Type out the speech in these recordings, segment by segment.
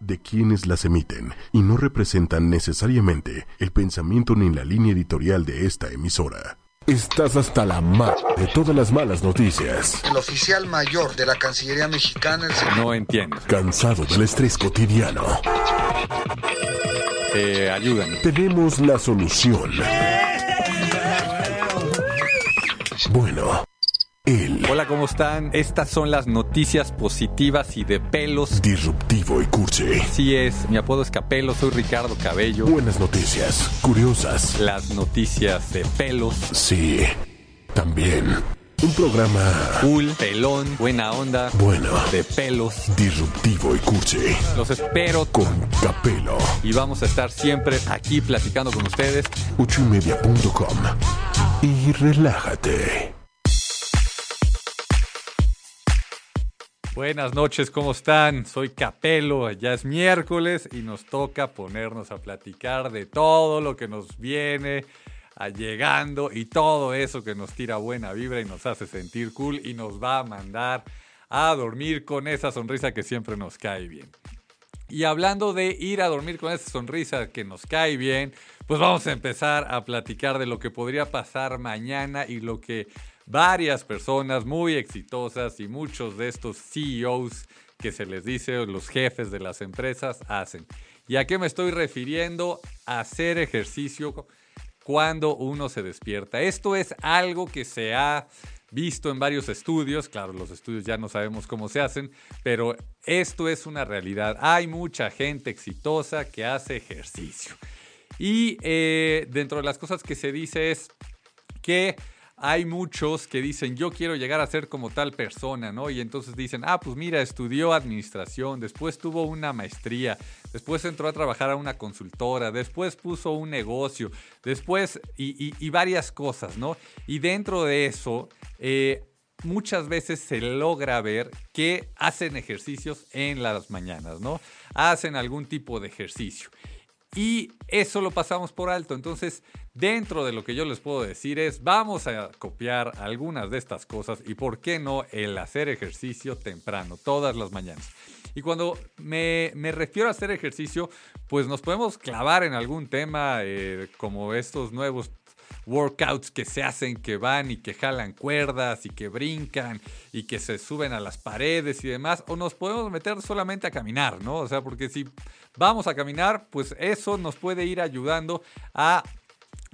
de quienes las emiten y no representan necesariamente el pensamiento ni la línea editorial de esta emisora. Estás hasta la ma de todas las malas noticias. El oficial mayor de la Cancillería Mexicana, el señor... No entiendo. Cansado del estrés cotidiano. Eh, ayúdame. Tenemos la solución. Bueno, Hola, ¿cómo están? Estas son las noticias positivas y de pelos. disruptivo y cursi. Así es, mi apodo es Capelo, soy Ricardo Cabello. Buenas noticias, curiosas. Las noticias de pelos. Sí, también. Un programa Cool, pelón, buena onda, bueno, de pelos. disruptivo y cursi. Los espero Con Capelo. y vamos a estar siempre aquí platicando con ustedes. ochoymedia.com. Y relájate. Buenas noches, ¿cómo están? Soy Capelo, ya es miércoles y nos toca ponernos a platicar de todo lo que nos viene llegando y todo eso que nos tira buena vibra y nos hace sentir cool y nos va a mandar a dormir con esa sonrisa que siempre nos cae bien. Y hablando de ir a dormir con esa sonrisa que nos cae bien, pues vamos a empezar a platicar de lo que podría pasar mañana y lo que varias personas muy exitosas y muchos de estos CEOs que se les dice los jefes de las empresas hacen. ¿Y a qué me estoy refiriendo? Hacer ejercicio cuando uno se despierta. Esto es algo que se ha visto en varios estudios, claro, los estudios ya no sabemos cómo se hacen, pero esto es una realidad. Hay mucha gente exitosa que hace ejercicio. Y eh, dentro de las cosas que se dice es que hay muchos que dicen, yo quiero llegar a ser como tal persona, ¿no? Y entonces dicen, ah, pues mira, estudió administración, después tuvo una maestría, después entró a trabajar a una consultora, después puso un negocio, después y, varias cosas, ¿no? Y dentro de eso, eh, muchas veces se logra ver que hacen ejercicios en las mañanas, ¿no? Hacen algún tipo de ejercicio. Y eso lo pasamos por alto. Entonces, dentro de lo que yo les puedo decir es, vamos a copiar algunas de estas cosas y, ¿por qué no, el hacer ejercicio temprano, todas las mañanas? Y cuando me, me refiero a hacer ejercicio, pues nos podemos clavar en algún tema eh, como estos nuevos workouts que se hacen, que van y que jalan cuerdas y que brincan y que se suben a las paredes y demás, o nos podemos meter solamente a caminar, ¿no? O sea, porque si vamos a caminar, pues eso nos puede ir ayudando a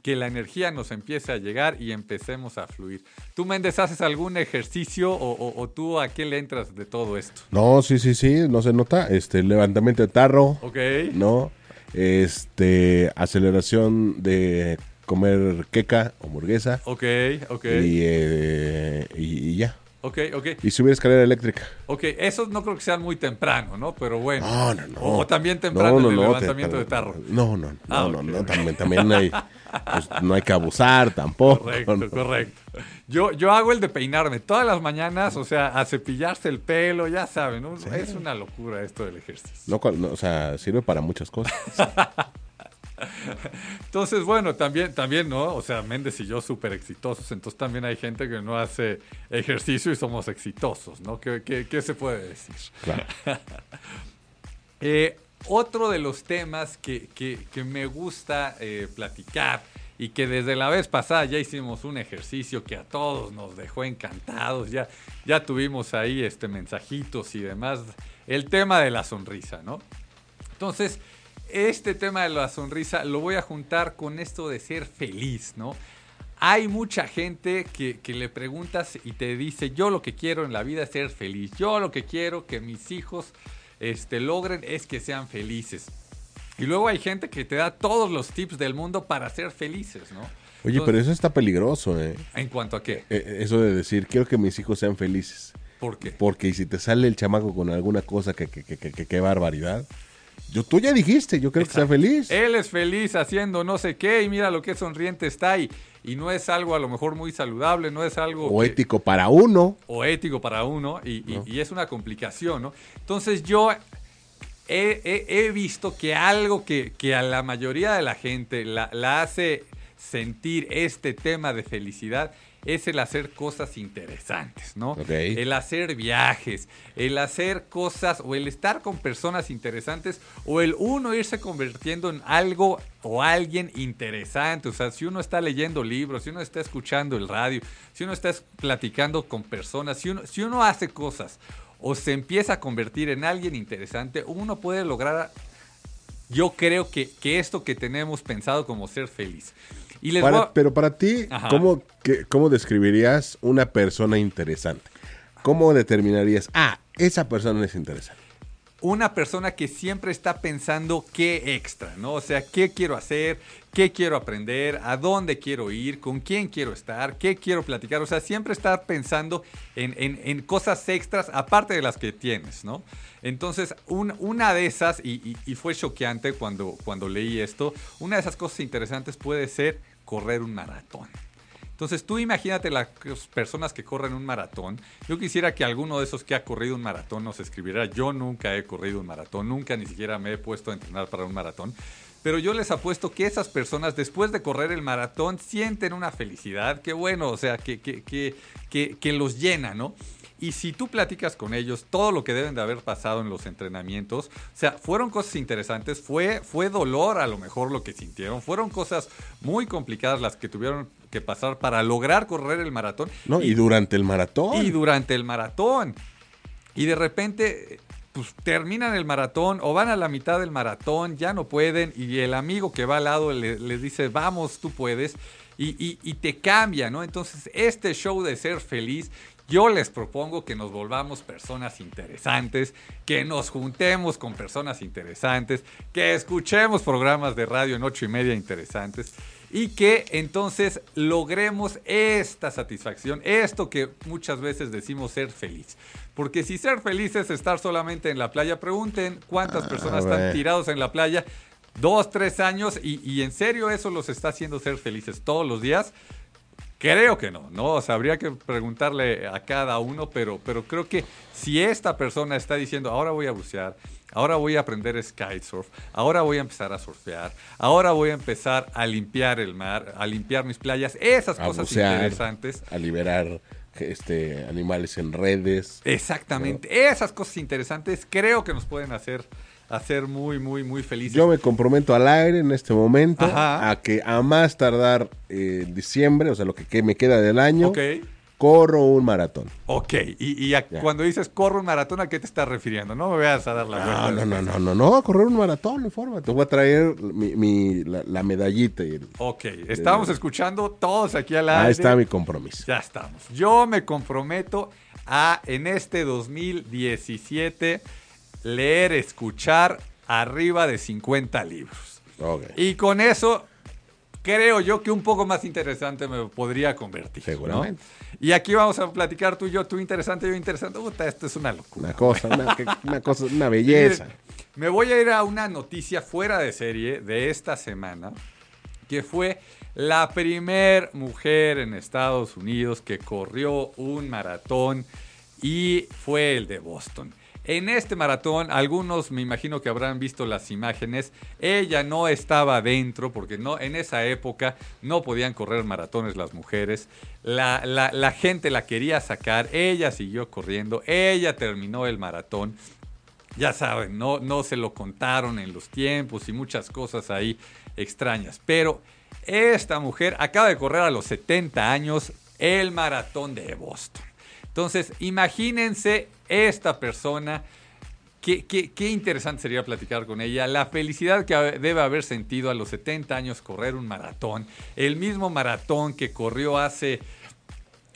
que la energía nos empiece a llegar y empecemos a fluir. ¿Tú, Méndez, haces algún ejercicio o, o- o tú a qué le entras de todo esto? No, sí, sí, sí, no se nota. Este, levantamiento de tarro, ¿Ok? ¿no? Este, aceleración de comer queca o hamburguesa. Ok, ok, Y, eh, y, y ya. ok, ok. Y subir escalera eléctrica. Ok, esos no creo que sean muy temprano, ¿no? Pero bueno. No, no, no. O también temprano No, no, en el levantamiento te- de tarro. No, no, no, Ah, no, ok, no, también, también hay, pues, no hay que abusar tampoco. Correcto, correcto. Yo, yo hago el de peinarme todas las mañanas, o sea, a cepillarse el pelo, ya saben, es una locura esto del ejercicio. No, o sea, sirve para muchas cosas. Entonces, bueno, también, también, ¿no? O sea, Méndez y yo súper exitosos, entonces también hay gente que no hace ejercicio y somos exitosos, ¿no? ¿Qué, qué- qué se puede decir? Claro. Eh, otro de los temas que, que- que me gusta eh, platicar y que desde la vez pasada ya hicimos un ejercicio que a todos nos dejó encantados, ya, ya tuvimos ahí este, mensajitos y demás, el tema de la sonrisa, ¿no? Entonces, este tema de la sonrisa lo voy a juntar con esto de ser feliz, ¿no? Hay mucha gente que, que le preguntas y te dice, yo lo que quiero en la vida es ser feliz, yo lo que quiero que mis hijos este, logren es que sean felices. Y luego hay gente que te da todos los tips del mundo para ser felices, ¿no? Oye, pero eso está peligroso, ¿eh? ¿En cuanto a qué? Eh, Eso de decir, quiero que mis hijos sean felices. ¿Por qué? Porque si te sale el chamaco con alguna cosa que, que, que, que- que- qué barbaridad. Yo, tú ya dijiste, yo creo que sea feliz. Él es feliz haciendo no sé qué y mira lo que sonriente está y, y no es algo a lo mejor muy saludable, no es algo... o que- ético para uno. o ético para uno y, y- es una complicación, ¿no? Entonces yo he, he- he visto que algo que, que a la mayoría de la gente la, la hace sentir este tema de felicidad es el hacer cosas interesantes, ¿no? El hacer viajes, el hacer cosas o el estar con personas interesantes o el uno irse convirtiendo en algo o alguien interesante. O sea, si uno está leyendo libros, si uno está escuchando el radio, si uno está es- platicando con personas, si uno, si uno hace cosas o se empieza a convertir en alguien interesante, uno puede lograr, yo creo que, que esto que tenemos pensado como ser feliz. Y les Para- voy a- pero para ti, Ajá. ¿cómo, qué- ¿cómo describirías una persona interesante? ¿Cómo determinarías, ah, esa persona es interesante? una persona que siempre está pensando qué extra, ¿no? O sea, qué quiero hacer, qué quiero aprender, a dónde quiero ir, con quién quiero estar, qué quiero platicar. O sea, siempre estar pensando en, en- en cosas extras aparte de las que tienes, ¿no? Entonces, un- una de esas, y, y- y fue choqueante cuando, cuando leí esto, una de esas cosas interesantes puede ser correr un maratón. Entonces tú imagínate las personas que corren un maratón. Yo quisiera que alguno de esos que ha corrido un maratón nos escribiera. Yo nunca he corrido un maratón, nunca ni siquiera me he puesto a entrenar para un maratón. Pero yo les apuesto que esas personas después de correr el maratón sienten una felicidad que bueno, o sea, que, que, que, que, los llena, ¿no? Y si tú platicas con ellos todo lo que deben de haber pasado en los entrenamientos, o sea, fueron cosas interesantes, fue, fue dolor a lo mejor lo que sintieron, fueron cosas muy complicadas las que tuvieron que pasar para lograr correr el maratón. ¿No? Y, durante el maratón. Y durante el maratón. Y de repente, pues terminan el maratón o van a la mitad del maratón, ya no pueden, y el amigo que va al lado le- les dice, vamos, tú puedes, y, y- y te cambia, ¿no? Entonces, este show de ser feliz, yo les propongo que nos volvamos personas interesantes, que nos juntemos con personas interesantes, que escuchemos programas de radio en ocho y media interesantes y que entonces logremos esta satisfacción, esto que muchas veces decimos ser feliz. Porque si ser feliz es estar solamente en la playa, pregunten cuántas personas están tirados en la playa dos, tres años y, y en serio eso los está haciendo ser felices todos los días. Creo que no, ¿no? O sea, habría que preguntarle a cada uno, pero, pero creo que si esta persona está diciendo, ahora voy a bucear, ahora voy a aprender kitesurf, ahora voy a empezar a surfear, ahora voy a empezar a limpiar el mar, a limpiar mis playas, esas a cosas bucear, interesantes. a liberar este, animales en redes. Exactamente, esas cosas interesantes creo que nos pueden hacer, hacer muy, muy, muy felices. Yo me comprometo al aire en este momento Ajá. a que a más tardar eh, diciembre, o sea, lo que, que me queda del año, corro un maratón. ok. Y, a- cuando dices corro un maratón, ¿a qué te estás refiriendo? No me veas a dar la vuelta. No, no, no, no, no, no, a correr un maratón, informa. Te voy a traer mi, mi- la, la medallita. y el- Ok, estamos escuchando todos aquí al aire. Ahí está mi compromiso. Ya estamos. Yo me comprometo a en este 2017 leer, escuchar arriba de 50 libros. Y con eso creo yo que un poco más interesante me podría convertir. ¿no? Seguramente. Y aquí vamos a platicar tú y yo, tú interesante, yo interesante. Puta, esto es una locura. Una cosa, una, cosa, una belleza. Me voy a ir a una noticia fuera de serie de esta semana, que fue la primer mujer en Estados Unidos que corrió un maratón y fue el de Boston. En este maratón, algunos me imagino que habrán visto las imágenes. Ella no estaba dentro porque no, en esa época no podían correr maratones las mujeres. La, gente la quería sacar. Ella siguió corriendo. Ella terminó el maratón ya saben, no, no se lo contaron en los tiempos y muchas cosas ahí extrañas. Pero esta mujer acaba de correr a los 70 años el maratón de Boston. Entonces, imagínense esta persona. Qué, qué- interesante sería platicar con ella. La felicidad que debe haber sentido a los 70 años correr un maratón. El mismo maratón que corrió hace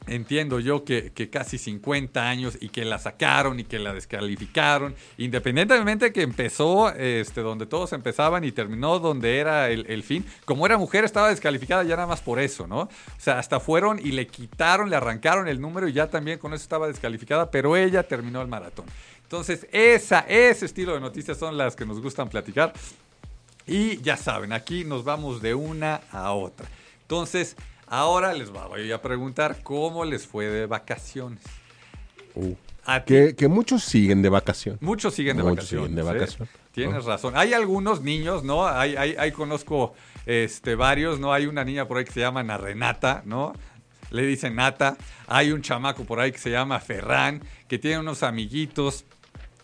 entiendo yo que, que casi 50 años y que la sacaron y que la descalificaron, independientemente que empezó este, donde todos empezaban y terminó donde era el, el fin. Como era mujer estaba descalificada ya nada más por eso, ¿no? O sea, hasta fueron y le quitaron, le arrancaron el número y ya también con eso estaba descalificada, pero ella terminó el maratón. Entonces, esa, ese estilo de noticias son las que nos gustan platicar. Y ya saben, aquí nos vamos de una a otra. Entonces, ahora les voy a preguntar cómo les fue de vacaciones. Uh, que, que muchos siguen de vacación. Muchos siguen de Muchos vacaciones. siguen de ¿eh? vacación. Tienes razón. Hay algunos niños, ¿no? Hay, hay, hay conozco este, varios, ¿no? Hay una niña por ahí que se llama Ana Renata, ¿no? le dicen Nata. Hay un chamaco por ahí que se llama Ferran, que tiene unos amiguitos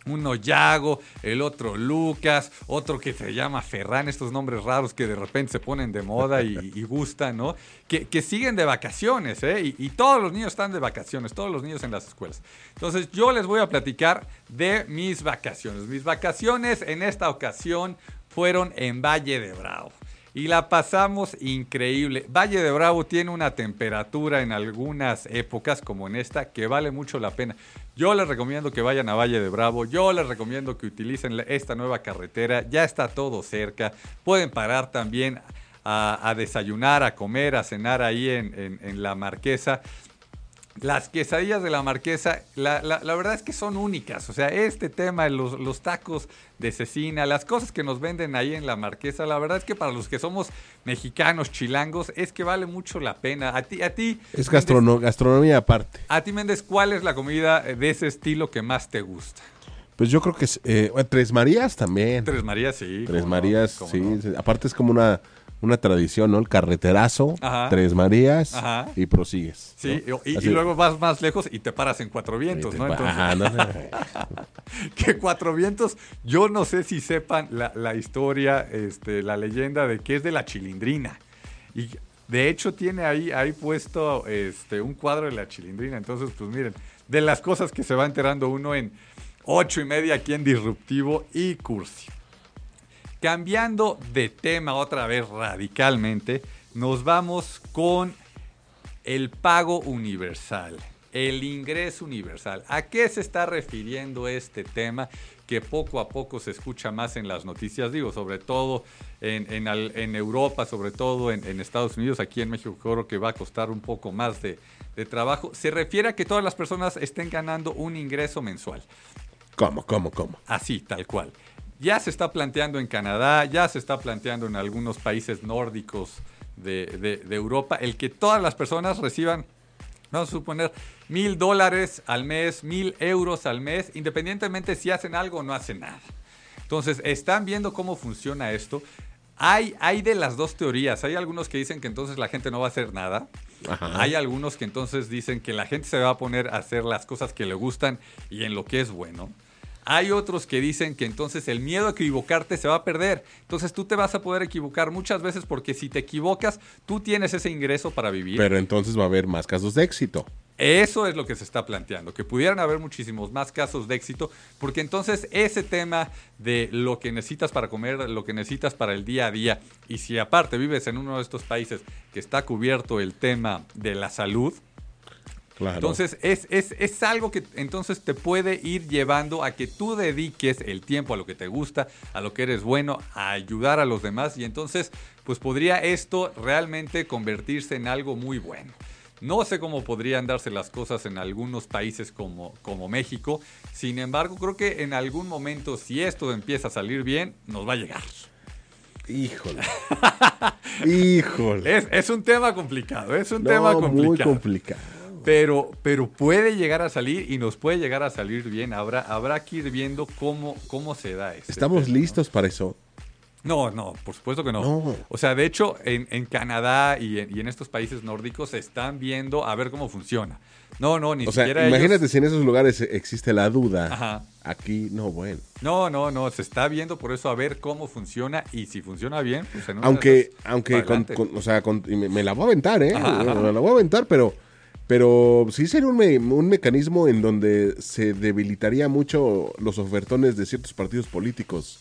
uno Yago, el otro Lucas, otro que se llama Ferran, estos nombres raros que de repente se ponen de moda y, y gustan, ¿no? Que, que, siguen de vacaciones, ¿eh? Y, y, todos los niños están de vacaciones, todos los niños en las escuelas. Entonces yo les voy a platicar de mis vacaciones. Mis vacaciones en esta ocasión fueron en Valle de Bravo y la pasamos increíble. Valle de Bravo tiene una temperatura en algunas épocas, como en esta, que vale mucho la pena. Yo les recomiendo que vayan a Valle de Bravo, yo les recomiendo que utilicen esta nueva carretera, ya está todo cerca, pueden parar también a, desayunar, a comer, a cenar ahí en la Marquesa. Las quesadillas de la marquesa, la, la, la, verdad es que son únicas. O sea, este tema, los, los, tacos de cecina, las cosas que nos venden ahí en la marquesa, la verdad es que para los que somos mexicanos, chilangos, es que vale mucho la pena. A ti, a ti. Es gastrono Méndez, gastronomía aparte. A ti, Méndez, ¿cuál es la comida de ese estilo que más te gusta? Pues yo creo que es, eh, Tres Marías también. Tres Marías, sí. Tres Marías, no, sí. No. Aparte es como una una tradición, ¿no? El carreterazo, Ajá. Tres Marías Ajá. y prosigues. Sí, ¿no? y, y, luego vas más lejos y te paras en Cuatro Vientos, ¿no? Entonces, Ajá, no que Cuatro Vientos, yo no sé si sepan la, la, historia, este, la leyenda de que es de la chilindrina. Y de hecho tiene ahí, ahí puesto este, un cuadro de la chilindrina. Entonces, pues miren, de las cosas que se va enterando uno en ocho y media aquí en Disruptivo y Cursi. Cambiando de tema otra vez radicalmente, nos vamos con el pago universal, el ingreso universal. ¿A qué se está refiriendo este tema que poco a poco se escucha más en las noticias? Digo, sobre todo en, en, en Europa, sobre todo en, en, Estados Unidos, aquí en México creo que va a costar un poco más de, de trabajo. Se refiere a que todas las personas estén ganando un ingreso mensual. ¿Cómo, cómo, cómo? Así, tal cual ya se está planteando en Canadá, ya se está planteando en algunos países nórdicos de, de, de Europa, el que todas las personas reciban, vamos a suponer, mil dólares al mes, mil euros al mes, independientemente si hacen algo o no hacen nada. Entonces, están viendo cómo funciona esto. Hay, hay de las dos teorías. Hay algunos que dicen que entonces la gente no va a hacer nada. Ajá. Hay algunos que entonces dicen que la gente se va a poner a hacer las cosas que le gustan y en lo que es bueno. Hay otros que dicen que entonces el miedo a equivocarte se va a perder. Entonces tú te vas a poder equivocar muchas veces porque si te equivocas, tú tienes ese ingreso para vivir. Pero entonces va a haber más casos de éxito. Eso es lo que se está planteando, que pudieran haber muchísimos más casos de éxito, porque entonces ese tema de lo que necesitas para comer, lo que necesitas para el día a día, y si aparte vives en uno de estos países que está cubierto el tema de la salud, Claro. entonces es, es, es, algo que entonces te puede ir llevando a que tú dediques el tiempo a lo que te gusta, a lo que eres bueno, a ayudar a los demás y entonces pues podría esto realmente convertirse en algo muy bueno. No sé cómo podrían darse las cosas en algunos países como, como México, sin embargo creo que en algún momento si esto empieza a salir bien, nos va a llegar. Híjole. Híjole. Es, es, un tema complicado, es un no, tema complicado. Muy complicado. Pero, pero puede llegar a salir y nos puede llegar a salir bien. Habrá, habrá que ir viendo cómo, cómo se da esto. ¿Estamos tema, listos ¿no? para eso? No, no, por supuesto que no. no. O sea, de hecho, en, en Canadá y en, y en, estos países nórdicos se están viendo a ver cómo funciona. No, no, ni o siquiera. Sea, imagínate ellos... si en esos lugares existe la duda. Ajá. Aquí, no, bueno. No, no, no, se está viendo por eso a ver cómo funciona y si funciona bien, pues en Aunque, aunque, con, con, o sea, con, me, me, la voy a aventar, ¿eh? Ajá, ajá. Me la voy a aventar, pero. Pero sí sería un, me, un, mecanismo en donde se debilitaría mucho los ofertones de ciertos partidos políticos.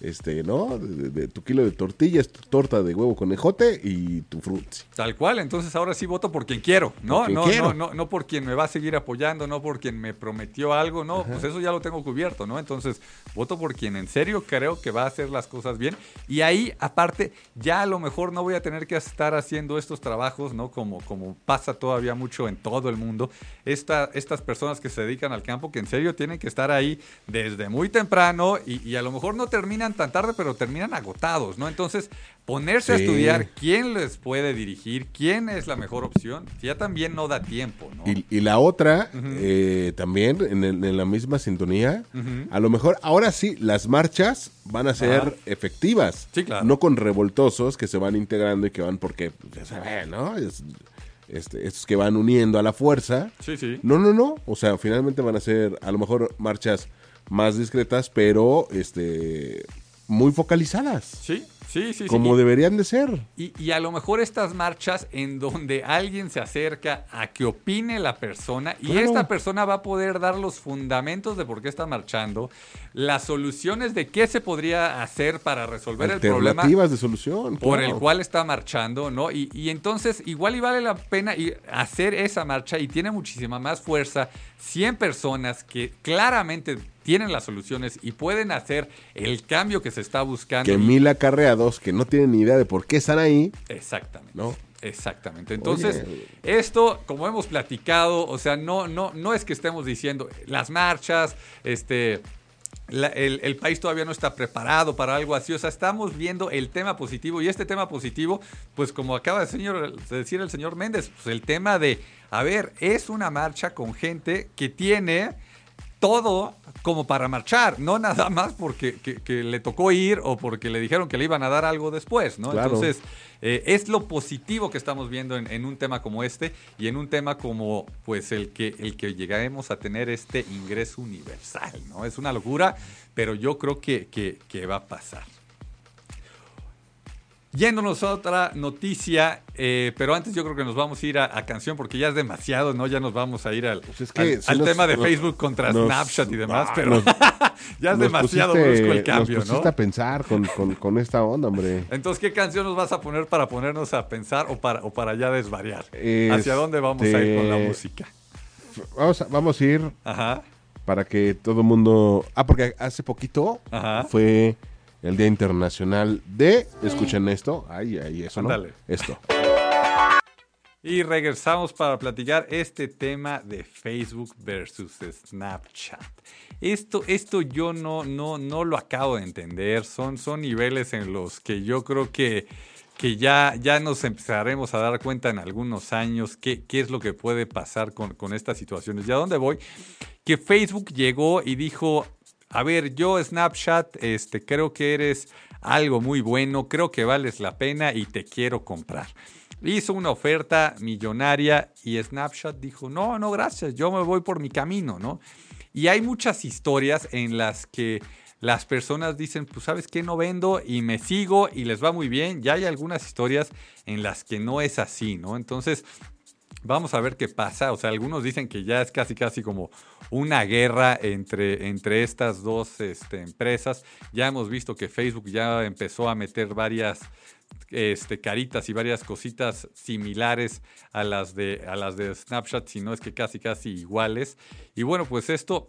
Este, ¿no? De, de, tu kilo de tortillas, tu torta de huevo con ejote y tu frutzi. Tal cual, entonces ahora sí voto por quien quiero, ¿no? Quien no, quiero. no, no, no por quien me va a seguir apoyando, no por quien me prometió algo, no, Ajá. pues eso ya lo tengo cubierto, ¿no? Entonces, voto por quien en serio creo que va a hacer las cosas bien. Y ahí, aparte, ya a lo mejor no voy a tener que estar haciendo estos trabajos, ¿no? Como, como pasa todavía mucho en todo el mundo. Esta, estas personas que se dedican al campo, que en serio tienen que estar ahí desde muy temprano y, y a lo mejor no terminan tan tarde, pero terminan agotados, ¿no? Entonces, ponerse sí. a estudiar quién les puede dirigir, quién es la mejor opción, ya también no da tiempo, ¿no? Y, y la otra, uh -huh. eh, también en, el, en, la misma sintonía, uh -huh. a lo mejor ahora sí, las marchas van a ser ah. efectivas, sí, claro. no con revoltosos que se van integrando y que van porque, ya saben, ¿no? Es, este, estos que van uniendo a la fuerza. Sí, sí. No, no, no. O sea, finalmente van a ser a lo mejor marchas más discretas, pero este muy focalizadas. Sí, Sí, sí, como deberían de ser. Y, a lo mejor estas marchas en donde alguien se acerca a que opine la persona y esta persona va a poder dar los fundamentos de por qué está marchando, las soluciones de qué se podría hacer para resolver el problema. Alternativas de solución. Por el cual está marchando, ¿no? Y, y entonces igual y vale la pena hacer esa marcha y tiene muchísima más fuerza 100 personas que claramente tienen las soluciones y pueden hacer el cambio que se está buscando. Que mil acarreados que no tienen ni idea de por qué están ahí. Exactamente. ¿no? Exactamente. Entonces, esto, como hemos platicado, o sea, no, no, no es que estemos diciendo las marchas, este. el, país todavía no está preparado para algo así. O sea, estamos viendo el tema positivo. Y este tema positivo, pues como acaba de, señor, de decir el señor Méndez, pues el tema de, a ver, es una marcha con gente que tiene todo como para marchar, no nada más porque le tocó ir o porque le dijeron que le iban a dar algo después, ¿no? Entonces, eh, es lo positivo que estamos viendo en, un tema como este y en un tema como, pues, el que, el que llegaremos a tener este ingreso universal, ¿no? Es una locura, pero yo creo que, que va a pasar. Yéndonos a otra noticia, eh, pero antes yo creo que nos vamos a ir a, canción porque ya es demasiado, ¿no? Ya nos vamos a ir al, pues al, tema de Facebook contra Snapchat y demás, pero ya es demasiado brusco el cambio, nos pusiste a pensar con, esta onda, hombre. Entonces, ¿qué canción nos vas a poner para ponernos a pensar o para, o para ya desvariar? ¿Hacia dónde vamos a ir con la este, música? Vamos a, vamos a ir para que todo el mundo... Ah, porque hace poquito fue el Día Internacional de, escuchen esto, ay, ay, eso no, esto. Y regresamos para platicar este tema de Facebook versus Snapchat. Esto, esto yo no, no, no lo acabo de entender. Son, son niveles en los que yo creo que, que ya, ya nos empezaremos a dar cuenta en algunos años qué, qué es lo que puede pasar con, con estas situaciones. ¿Y a dónde voy? Que Facebook llegó y dijo, a ver, yo Snapchat, este, creo que eres algo muy bueno, creo que vales la pena y te quiero comprar. Hizo una oferta millonaria y Snapchat dijo, no, no, gracias, yo me voy por mi camino, ¿no? Y hay muchas historias en las que las personas dicen, pues sabes qué, no vendo y me sigo y les va muy bien. Ya hay algunas historias en las que no es así, ¿no? Entonces, Vamos a ver qué pasa. O sea, algunos dicen que ya es casi casi como una guerra entre, entre estas dos este, empresas. Ya hemos visto que Facebook ya empezó a meter varias este, caritas y varias cositas similares a las, de, a las de Snapchat, si no es que casi casi iguales. Y bueno, pues esto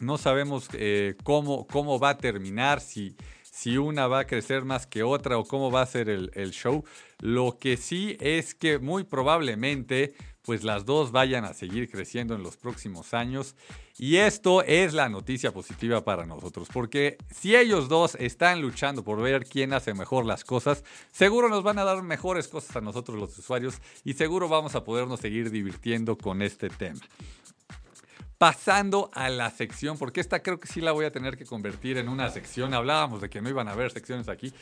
no sabemos eh, cómo, cómo va a terminar, si si una va a crecer más que otra o cómo va a ser el, show. Lo que sí es que muy probablemente pues las dos vayan a seguir creciendo en los próximos años. Y esto es la noticia positiva para nosotros, porque si ellos dos están luchando por ver quién hace mejor las cosas, seguro nos van a dar mejores cosas a nosotros los usuarios y seguro vamos a podernos seguir divirtiendo con este tema pasando a la sección, porque esta creo que sí la voy a tener que convertir en una sección. Hablábamos de que no iban a haber secciones aquí,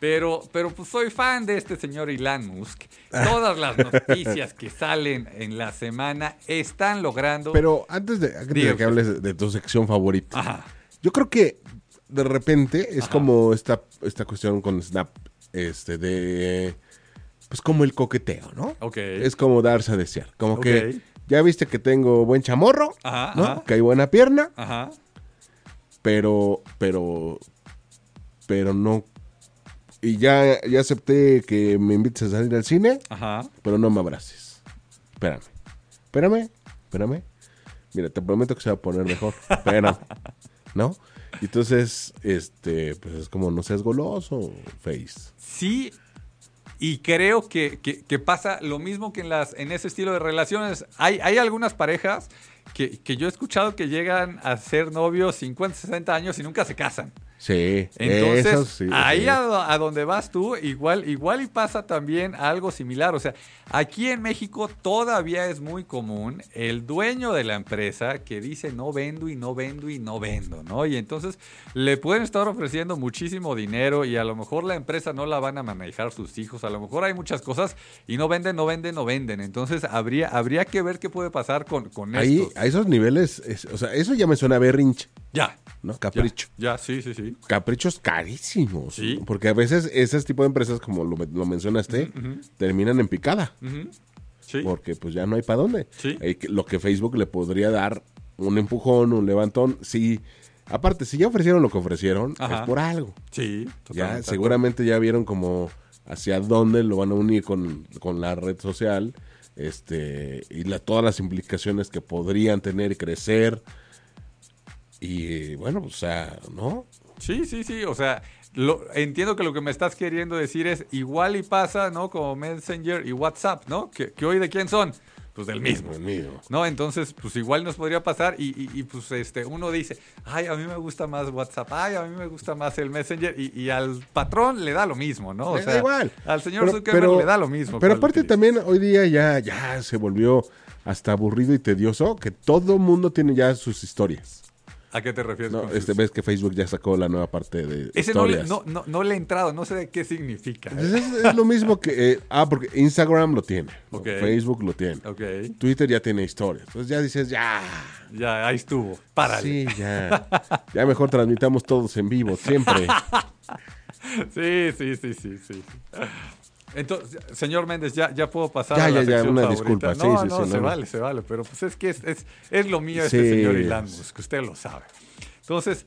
pero, pero pues soy fan de este señor Elon Musk. Todas las noticias que salen en la semana están logrando. Pero antes de, que hables de tu sección favorita, yo creo que de repente es como esta, esta cuestión con Snap, este, de pues como el coqueteo, ¿no? Ok. Es como darse a desear. Como que ya viste que tengo buen chamorro, ¿no? Que hay buena pierna. Ajá. Pero, pero, pero no. Y ya, ya acepté que me invites a salir al cine, Ajá. pero no me abraces. Espérame, espérame, espérame. Mira, te prometo que se va a poner mejor. Pero, ¿no? Entonces, este, pues es como no seas goloso, Face. Sí, y creo que, pasa lo mismo que en, las, en ese estilo de relaciones. Hay, hay algunas parejas que, yo he escuchado que llegan a ser novios 50, 60 años y nunca se casan. Sí, entonces ahí A, donde vas tú, igual, igual y pasa también algo similar. O sea, aquí en México todavía es muy común el dueño de la empresa que dice no vendo y no vendo y no vendo, ¿no? Y entonces le pueden estar ofreciendo muchísimo dinero y a lo mejor la empresa no la van a manejar sus hijos, a lo mejor hay muchas cosas y no venden, no venden, no venden. Entonces habría, habría que ver qué puede pasar con, con ahí, A esos niveles, o sea, eso ya me suena a berrinche. Ya. ¿no? Capricho. Ya, sí, sí, sí. Caprichos carísimos. Sí. Porque a veces ese tipo de empresas, como lo, mencionaste, terminan en picada. sí. Porque pues ya no hay para dónde. Sí. lo que Facebook le podría dar un empujón, un levantón, sí. Aparte, si ya ofrecieron lo que ofrecieron, es por algo. Sí, Ya, seguramente ya vieron como hacia dónde lo van a unir con, con la red social este y la, todas las implicaciones que podrían tener y crecer y bueno, o sea, ¿no? Sí, sí, sí, o sea, lo, entiendo que lo que me estás queriendo decir es igual y pasa, ¿no? Como Messenger y WhatsApp, ¿no? Que, hoy de quién son? Pues del mismo. Del mismo. ¿No? Entonces, pues igual nos podría pasar y, pues este, uno dice, ay, a mí me gusta más WhatsApp, ay, a mí me gusta más el Messenger y, al patrón le da lo mismo, ¿no? O sea, igual. Al señor Zuckerberg le da lo mismo. Pero aparte también hoy día ya, ya se volvió hasta aburrido y tedioso que todo mundo tiene ya sus historias. ¿A qué te refieres? No, este ves que Facebook ya sacó la nueva parte de Ese no le, no, no, le he entrado, no sé de qué significa. Es, lo mismo que... Eh, ah, porque Instagram lo tiene. Facebook lo tiene. Twitter ya tiene historias. Entonces ya dices, ya... Ya, ahí estuvo. Párale. Sí, ya. ya mejor transmitamos todos en vivo, siempre. sí, sí, sí, sí, sí. Entonces, señor Méndez, ya, ya puedo pasar ya, a la ya, ya, una disculpa. No, sí, sí, no, se vale, se vale. Pero pues es que es, es, es lo mío este señor Ilangus, que usted lo sabe. Entonces,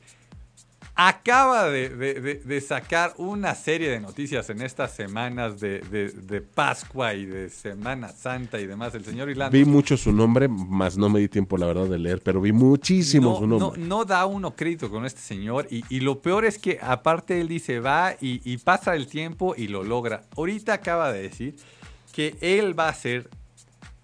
acaba de, sacar una serie de noticias en estas semanas de, Pascua y de Semana Santa y demás. El señor Ilangus. Vi mucho su nombre, más no me di tiempo, la verdad, de leer, pero vi muchísimo su nombre. No, no, da uno crédito con este señor y, lo peor es que aparte él dice va y, y pasa el tiempo y lo logra. Ahorita acaba de decir que él va a hacer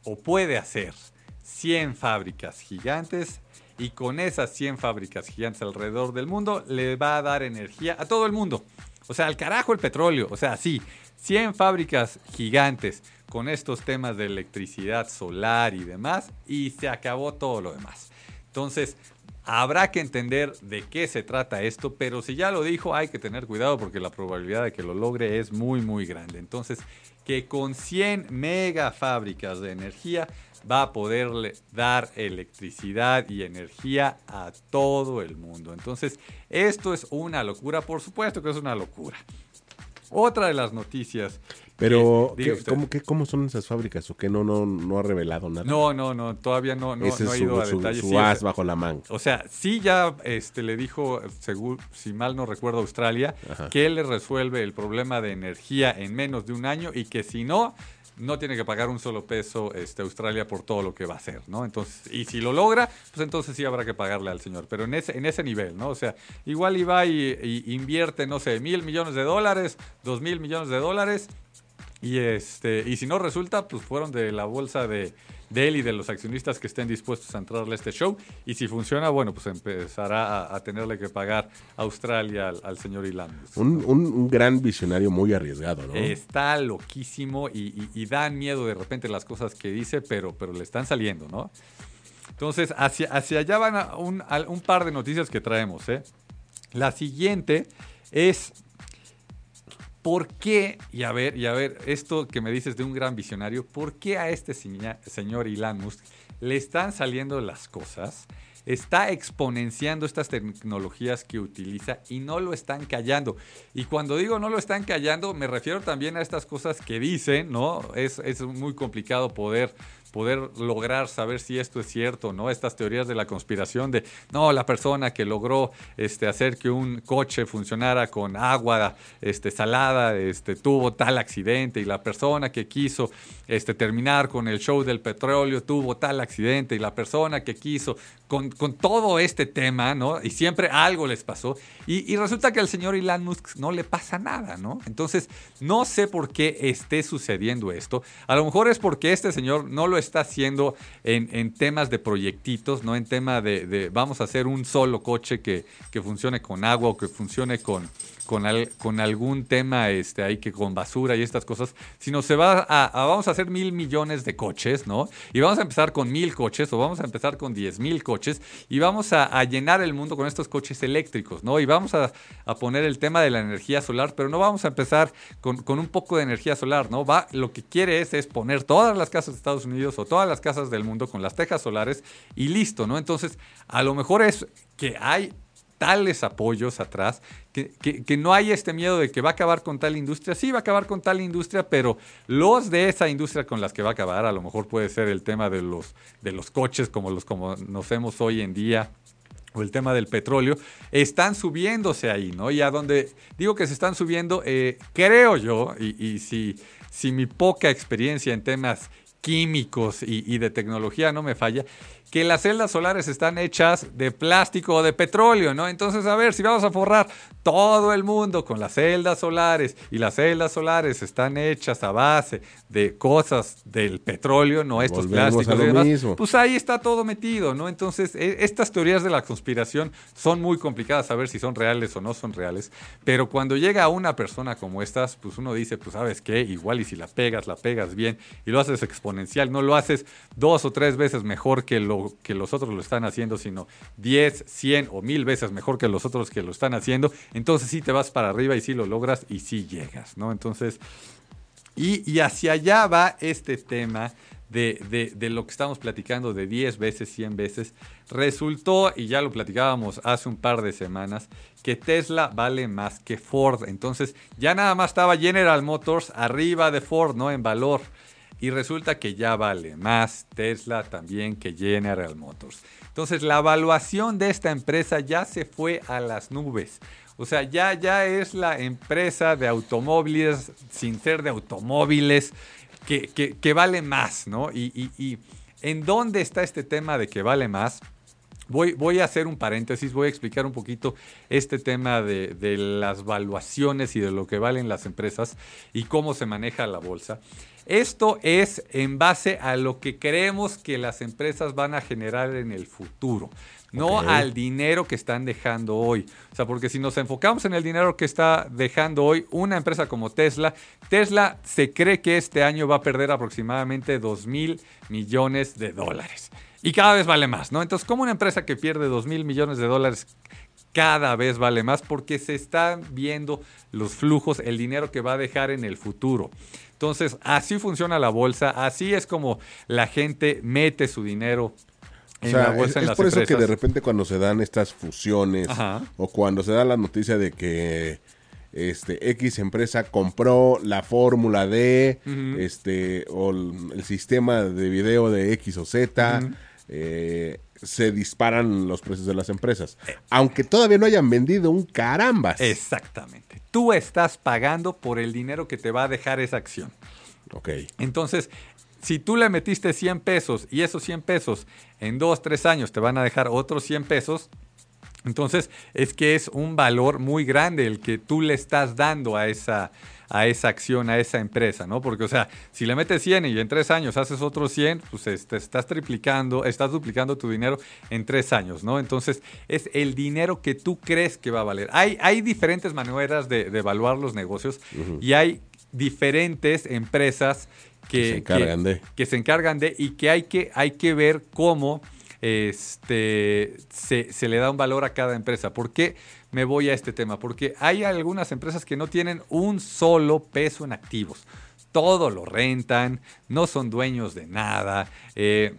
o puede hacer 100 fábricas gigantes y con esas 100 fábricas gigantes alrededor del mundo le va a dar energía a todo el mundo. O sea, al carajo el petróleo. O sea, sí, 100 fábricas gigantes con estos temas de electricidad solar y demás y se acabó todo lo demás. Entonces, habrá que entender de qué se trata esto, pero si ya lo dijo, hay que tener cuidado porque la probabilidad de que lo logre es muy, muy grande. Entonces, que con 100 mega fábricas de energía va a poderle dar electricidad y energía a todo el mundo. Entonces, esto es una locura, por supuesto que es una locura. Otra de las noticias. Pero, ¿cómo, son esas fábricas? ¿O que no, no, no ha revelado nada? No, no, no, todavía no, no, ha ido a detalles. Su as bajo la manga. O sea, sí ya este, le dijo, si mal no recuerdo, Australia, que él le resuelve el problema de energía en menos de un año y que si no, no tiene que pagar un solo peso este, Australia por todo lo que va a hacer, ¿no? Entonces, y si lo logra, pues entonces sí habrá que pagarle al señor, pero en ese, en ese nivel, ¿no? O sea, igual iba y, y invierte, no sé, mil millones de dólares, dos mil millones de dólares, y, este, y si no resulta, pues fueron de la bolsa de, él y de los accionistas que estén dispuestos a entrarle a este show. Y si funciona, bueno, pues empezará a, tenerle que pagar a Australia al, señor Ilan. Un, gran visionario muy arriesgado, ¿no? Está loquísimo y, dan miedo de repente las cosas que dice, pero, pero le están saliendo, ¿no? Entonces, hacia, hacia allá van un, un par de noticias que traemos, ¿eh? La siguiente es ¿Por qué? Y a ver, y a ver, esto que me dices de un gran visionario, ¿por qué a este señor Elon Musk le están saliendo las cosas? Está exponenciando estas tecnologías que utiliza y no lo están callando. Y cuando digo no lo están callando, me refiero también a estas cosas que dicen, ¿no? Es, es muy complicado poder poder lograr saber si esto es cierto, ¿no? Estas teorías de la conspiración de, no, la persona que logró este, hacer que un coche funcionara con agua este, salada este, tuvo tal accidente y la persona que quiso este, terminar con el show del petróleo tuvo tal accidente y la persona que quiso con, todo este tema, ¿no? Y siempre algo les pasó. Y, resulta que al señor Elon Musk no le pasa nada, ¿no? Entonces, no sé por qué esté sucediendo esto. A lo mejor es porque este señor no lo está haciendo en, temas de proyectitos, no en tema de, vamos a hacer un solo coche que funcione con agua o que funcione con, con, con algún tema este, ahí que con basura y estas cosas, sino se va a, vamos a hacer mil millones de coches, ¿no? Y vamos a empezar con mil coches o vamos a empezar con diez mil coches y vamos a, llenar el mundo con estos coches eléctricos, ¿no? Y vamos a, poner el tema de la energía solar, pero no vamos a empezar con, con, un poco de energía solar, ¿no? Va, lo que quiere es, es poner todas las casas de Estados Unidos o todas las casas del mundo con las tejas solares y listo, ¿no? Entonces, a lo mejor es que hay tales apoyos atrás, que, que, no hay este miedo de que va a acabar con tal industria. Sí, va a acabar con tal industria, pero los de esa industria con las que va a acabar, a lo mejor puede ser el tema de los, de los coches como los conocemos hoy en día, o el tema del petróleo, están subiéndose ahí, ¿no? Y a donde digo que se están subiendo, eh, creo yo, y, si, si mi poca experiencia en temas químicos y, y, de tecnología no me falla, que las celdas solares están hechas de plástico o de petróleo, ¿no? Entonces, a ver, si vamos a forrar todo el mundo con las celdas solares y las celdas solares están hechas a base de cosas del petróleo, no estos plásticos y demás, pues ahí está todo metido, ¿no? Entonces, e, estas teorías de la conspiración son muy complicadas a ver si son reales o no son reales, pero cuando llega una persona como estas, pues uno dice, pues sabes qué, igual y si la pegas, la pegas bien y lo haces exponencial, no lo haces dos o tres veces mejor que lo que los otros lo están haciendo, sino 10, 100 o 1000 veces mejor que los otros que lo están haciendo, entonces sí te vas para arriba y sí lo logras y sí llegas, ¿no? Entonces, y, hacia allá va este tema de, de, lo que estamos platicando de 10 veces, 100 veces. Resultó, y ya lo platicábamos hace un par de semanas, que Tesla vale más que Ford. Entonces, ya nada más estaba General Motors arriba de Ford, ¿no? En valor y resulta que ya vale más Tesla también que General Motors. Entonces la evaluación de esta empresa ya se fue a las nubes. O sea, ya, ya es la empresa de automóviles, sin ser de automóviles, que, que, vale más, ¿no? Y, en dónde está este tema de que vale más. Voy, voy, a hacer un paréntesis, voy a explicar un poquito este tema de, de, las valuaciones y de lo que valen las empresas y cómo se maneja la bolsa. Esto es en base a lo que creemos que las empresas van a generar en el futuro, no al dinero que están dejando hoy. O sea, porque si nos enfocamos en el dinero que está dejando hoy una empresa como Tesla, Tesla se cree que este año va a perder aproximadamente 2 mil millones de dólares. Y cada vez vale más, ¿no? Entonces, ¿cómo una empresa que pierde 2 mil millones de dólares cada vez vale más? Porque se están viendo los flujos, el dinero que va a dejar en el futuro. Entonces, así funciona la bolsa, así es como la gente mete su dinero en la bolsa. Es, es por eso que de repente cuando se dan estas fusiones o cuando se da la noticia de que este X empresa compró la fórmula de este o el, sistema de video de X o Z, eh, se disparan los precios de las empresas. Eh. Aunque todavía no hayan vendido un carambas. Exactamente. Tú estás pagando por el dinero que te va a dejar esa acción. Ok. Entonces, si tú le metiste 100 pesos y esos 100 pesos en 2, 3 años te van a dejar otros 100 pesos, entonces es que es un valor muy grande el que tú le estás dando a esa, a esa acción, a esa empresa, ¿no? Porque, o sea, si le metes 100 y en tres años haces otros 100, pues este, estás triplicando, estás duplicando tu dinero en tres años, ¿no? Entonces, es el dinero que tú crees que va a valer. Hay, hay diferentes maneras de, evaluar los negocios y hay diferentes empresas que, se encargan de. Que se encargan de y que hay que, hay que ver cómo este, se, le da un valor a cada empresa. ¿Por qué? me voy a este tema, porque hay algunas empresas que no tienen un solo peso en activos. Todo lo rentan, no son dueños de nada. Eh,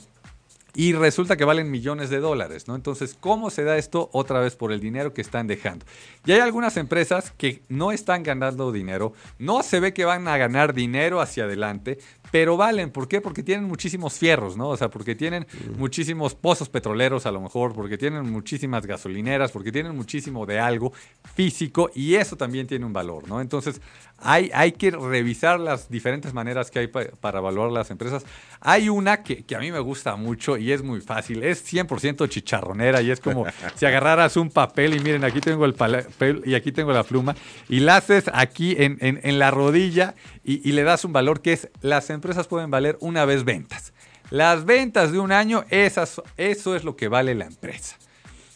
y resulta que valen millones de dólares, ¿no? Entonces, ¿cómo se da esto? Otra vez por el dinero que están dejando. Y hay algunas empresas que no están ganando dinero, no se ve que van a ganar dinero hacia adelante, pero valen. ¿Por qué? Porque tienen muchísimos fierros, ¿no? O sea, porque tienen muchísimos pozos petroleros a lo mejor, porque tienen muchísimas gasolineras, porque tienen muchísimo de algo físico y eso también tiene un valor, ¿no? Entonces, hay, hay que revisar las diferentes maneras que hay para evaluar las empresas. Hay una que, que, a mí me gusta mucho y es muy fácil, es 100% chicharronera y es como si agarraras un papel y miren, aquí tengo el papel y aquí tengo la pluma y la haces aquí en, en, en la rodilla y, y le das un valor que es las empresas pueden valer una vez ventas. Las ventas de un año, esas, eso es lo que vale la empresa.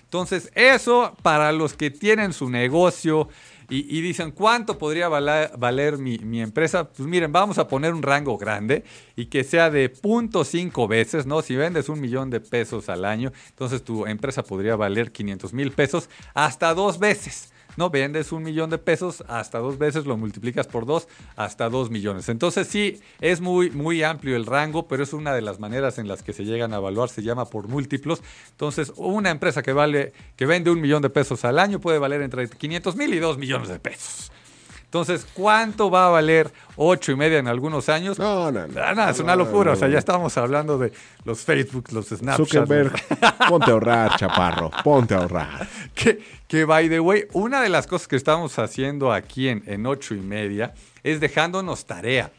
Entonces, eso para los que tienen su negocio y, dicen, ¿cuánto podría valer, mi, empresa? Pues miren, vamos a poner un rango grande y que sea de 0.5 veces, ¿no? Si vendes un millón de pesos al año, entonces tu empresa podría valer 500 mil pesos hasta dos veces. No vendes un millón de pesos, hasta dos veces lo multiplicas por dos, hasta dos millones. Entonces sí, es muy, muy amplio el rango, pero es una de las maneras en las que se llegan a evaluar, se llama por múltiplos. Entonces, una empresa que vale, que vende un millón de pesos al año puede valer entre 500 mil y dos millones de pesos. Entonces, ¿cuánto va a valer ocho y media en algunos años? No, no, no. Ah, es una locura. o sea, ya estamos hablando de los Facebook, los Snapchat. Zuckerberg, ponte a ahorrar, chaparro. Ponte a ahorrar. que, que, by the way, una de las cosas que estamos haciendo aquí en, en ocho y media es dejándonos tarea.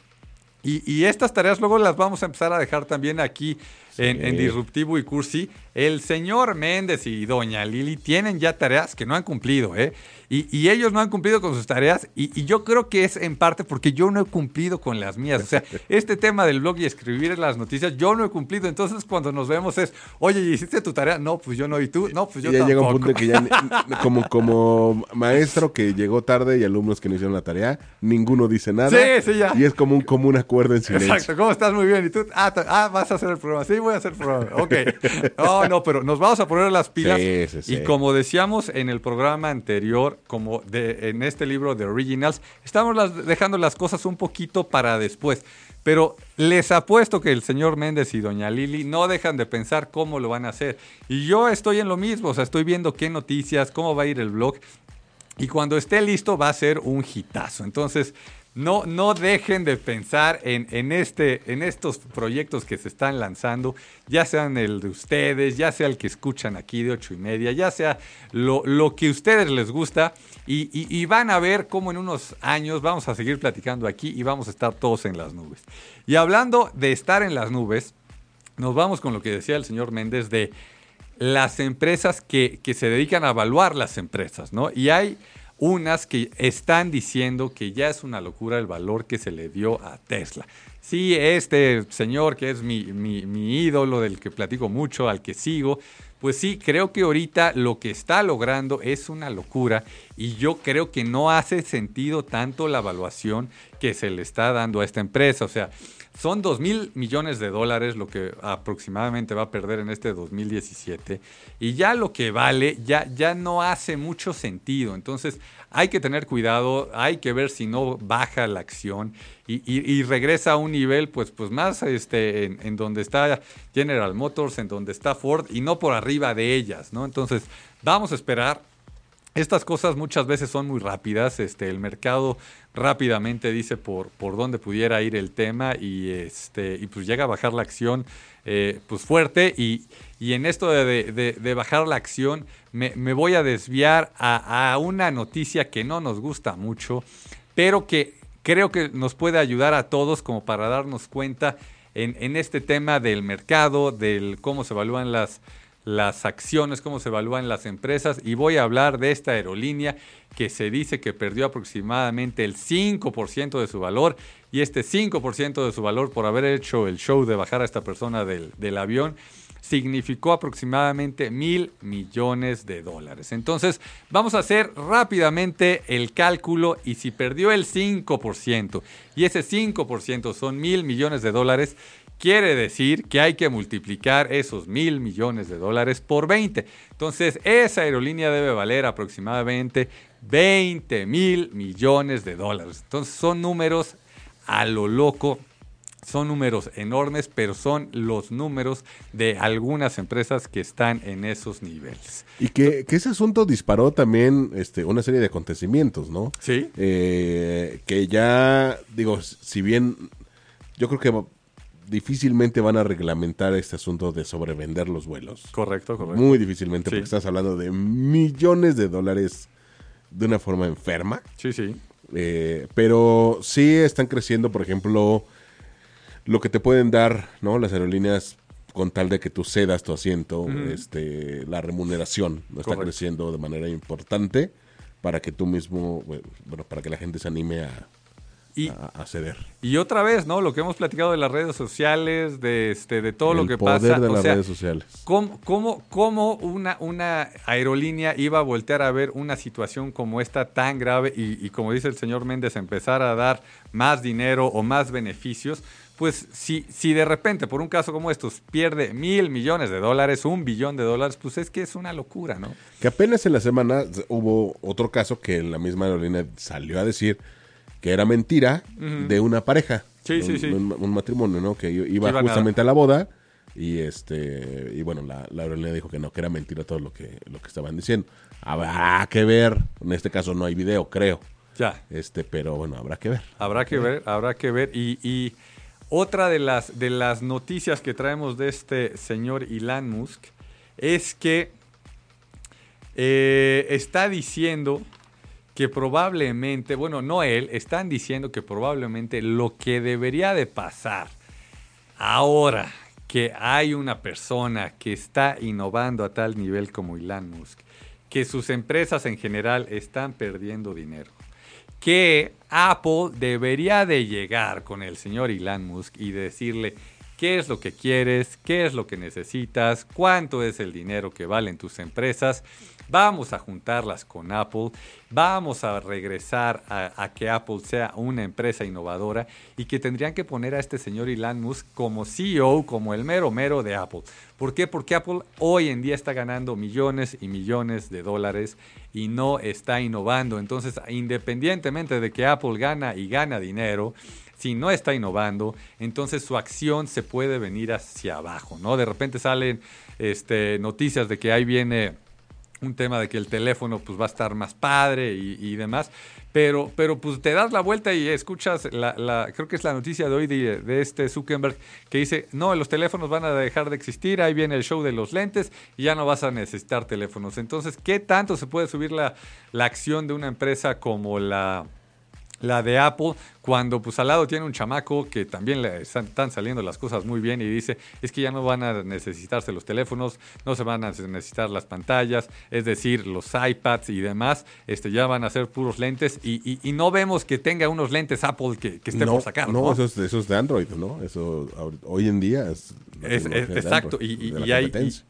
Y, y, estas tareas luego las vamos a empezar a dejar también aquí en, en, Disruptivo y Cursi. El señor Méndez y doña Lili tienen ya tareas que no han cumplido, ¿eh? Y, ellos no han cumplido con sus tareas y, yo creo que es en parte porque yo no he cumplido con las mías. O sea, este tema del blog y escribir las noticias, yo no he cumplido. Entonces cuando nos vemos es, oye, ¿hiciste tu tarea? No, pues yo no. ¿Y tú? No, pues yo y ya llega un punto que ya, como, como maestro que llegó tarde y alumnos que no hicieron la tarea, ninguno dice nada. Sí, sí, ya. Y es como un común acuerdo en silencio. Exacto. ¿Cómo estás? Muy bien. ¿Y tú? Ah, ah, vas a hacer el programa. Sí, voy a hacer programa. Ok. No, no, pero nos vamos a poner las pilas. Sí, sí, sí. Y como decíamos en el programa anterior, como de en este libro de Originals, estamos dejando las cosas un poquito para después. Pero les apuesto que el señor Méndez y doña Lili no dejan de pensar cómo lo van a hacer. Y yo estoy en lo mismo, o sea, estoy viendo qué noticias, cómo va a ir el blog. Y cuando esté listo va a ser un hitazo. Entonces, no, no dejen de pensar en, en, este, en estos proyectos que se están lanzando, ya sean el de ustedes, ya sea el que escuchan aquí de ocho y media, ya sea lo, lo que a ustedes les gusta. Y, y, van a ver cómo en unos años vamos a seguir platicando aquí y vamos a estar todos en las nubes. Y hablando de estar en las nubes, nos vamos con lo que decía el señor Méndez de las empresas que, que se dedican a evaluar las empresas, ¿no? Y hay unas que están diciendo que ya es una locura el valor que se le dio a Tesla. Sí, este señor que es mi, mi, ídolo, del que platico mucho, al que sigo, pues sí, creo que ahorita lo que está logrando es una locura y yo creo que no hace sentido tanto la evaluación que se le está dando a esta empresa. O sea, son 2 mil millones de dólares lo que aproximadamente va a perder en este 2017 y ya lo que vale ya, ya no hace mucho sentido. Entonces hay que tener cuidado, hay que ver si no baja la acción y, regresa a un nivel pues, pues más este, en, donde está General Motors, en donde está Ford y no por arriba de ellas. ¿no? Entonces vamos a esperar estas cosas muchas veces son muy rápidas, este, el mercado rápidamente dice por, por dónde pudiera ir el tema y, este, y pues llega a bajar la acción eh, pues fuerte y, y en esto de, bajar la acción me, voy a desviar a, una noticia que no nos gusta mucho, pero que creo que nos puede ayudar a todos como para darnos cuenta en, en este tema del mercado, del cómo se evalúan las las acciones, cómo se evalúan las empresas y voy a hablar de esta aerolínea que se dice que perdió aproximadamente el 5% de su valor y este 5% de su valor por haber hecho el show de bajar a esta persona del, del avión significó aproximadamente mil millones de dólares. Entonces, vamos a hacer rápidamente el cálculo y si perdió el 5% y ese 5% son mil millones de dólares, Quiere decir que hay que multiplicar esos mil millones de dólares por 20. Entonces, esa aerolínea debe valer aproximadamente 20 mil millones de dólares. Entonces, son números a lo loco. Son números enormes, pero son los números de algunas empresas que están en esos niveles. Y que, ese asunto disparó también este, una serie de acontecimientos, ¿no? Sí. Eh, que ya, digo, si bien yo creo que difícilmente van a reglamentar este asunto de sobrevender los vuelos. Correcto, correcto. Muy difícilmente, porque estás hablando de millones de dólares de una forma enferma. Sí, sí. Eh, pero sí están creciendo, por ejemplo, lo que te pueden dar, ¿no? Las aerolíneas con tal de que tú cedas tu asiento, este, la remuneración no está creciendo de manera importante para que tú mismo, bueno, para que la gente se anime a, y, a, ceder. Y otra vez, ¿no? Lo que hemos platicado de las redes sociales, de, este, de todo lo que pasa. Poder de las redes sociales. ¿Cómo, cómo, cómo una, una, aerolínea iba a voltear a ver una situación como esta tan grave y, y, como dice el señor Méndez, empezar a dar más dinero o más beneficios? Pues si, si de repente, por un caso como estos, pierde mil millones de dólares, un billón de dólares, pues es que es una locura, ¿no? Que apenas en la semana hubo otro caso que la misma aerolínea salió a decir que era mentira de una pareja. Sí, sí, sí. Un, matrimonio, ¿no? Que iba, justamente a... la boda y este y bueno, la, la aerolínea dijo que no, que era mentira todo lo que, lo que estaban diciendo. Habrá que ver, en este caso no hay video, creo. Ya. Este, pero bueno, habrá que ver. Habrá que ver, habrá que ver. Y, y otra de las, de las noticias que traemos de este señor Elon Musk es que eh, está diciendo que probablemente, bueno, no él, están diciendo que probablemente lo que debería de pasar ahora que hay una persona que está innovando a tal nivel como Elon Musk, que sus empresas en general están perdiendo dinero, que Apple debería de llegar con el señor Elon Musk y decirle qué es lo que quieres, qué es lo que necesitas, cuánto es el dinero que valen tus empresas Vamos a juntarlas con Apple, vamos a regresar a, que Apple sea una empresa innovadora y que tendrían que poner a este señor Elon Musk como CEO, como el mero mero de Apple. ¿Por qué? Porque Apple hoy en día está ganando millones y millones de dólares y no está innovando. Entonces, independientemente de que Apple gana y gana dinero, si no está innovando, entonces su acción se puede venir hacia abajo, ¿no? De repente salen este, noticias de que ahí viene un tema de que el teléfono pues va a estar más padre y, demás. Pero, pero pues te das la vuelta y escuchas, la, creo que es la noticia de hoy de, este Zuckerberg que dice, no, los teléfonos van a dejar de existir, ahí viene el show de los lentes y ya no vas a necesitar teléfonos. Entonces, ¿qué tanto se puede subir la, la acción de una empresa como la la de Apple, cuando pues al lado tiene un chamaco que también le están, saliendo las cosas muy bien y dice, es que ya no van a necesitarse los teléfonos, no se van a necesitar las pantallas, es decir, los iPads y demás, este, ya van a ser puros lentes y, y, no vemos que tenga unos lentes Apple que, que esté por sacar. No, Eso, es, eso, es, de Android, ¿no? Eso hoy en día es... exacto, y,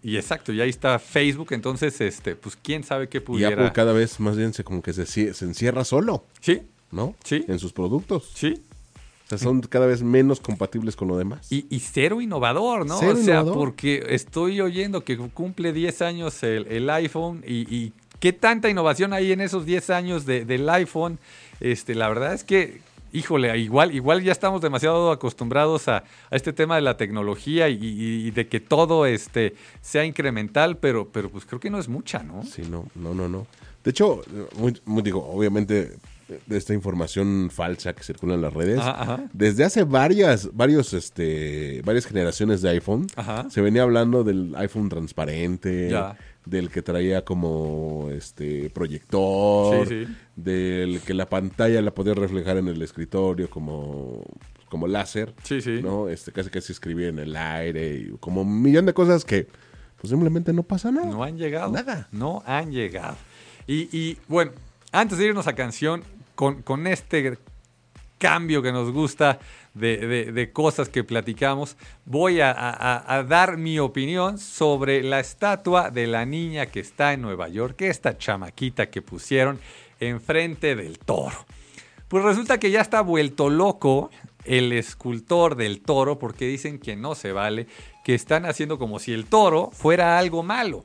y, exacto, y ahí está Facebook, entonces, este, pues quién sabe qué pudiera... Y Apple cada vez más bien se como que se, se encierra solo. Sí, ¿no? Sí. En sus productos. Sí. O sea, son cada vez menos compatibles con lo demás. Y, cero innovador, ¿no? o sea, porque estoy oyendo que cumple 10 años el, iPhone y, qué tanta innovación hay en esos 10 años del iPhone. Este, la verdad es que, híjole, igual, igual ya estamos demasiado acostumbrados a, este tema de la tecnología y, de que todo este, sea incremental, pero, pero pues creo que no es mucha, ¿no? Sí, no, no, no, no. De hecho, muy, digo, obviamente de esta información falsa que circula en las redes. Desde hace varias, varios, este, varias generaciones de iPhone, se venía hablando del iPhone transparente, del que traía como este proyector, del que la pantalla la podía reflejar en el escritorio como, como láser, ¿no? Este, casi casi escribía en el aire, y como un millón de cosas que pues simplemente no pasa nada. No han llegado. Nada. No han llegado. Y, y bueno, antes de irnos a canción, con, este cambio que nos gusta de, cosas que platicamos, voy a, dar mi opinión sobre la estatua de la niña que está en Nueva York, esta chamaquita que pusieron enfrente del toro. Pues resulta que ya está vuelto loco el escultor del toro porque dicen que no se vale, que están haciendo como si el toro fuera algo malo.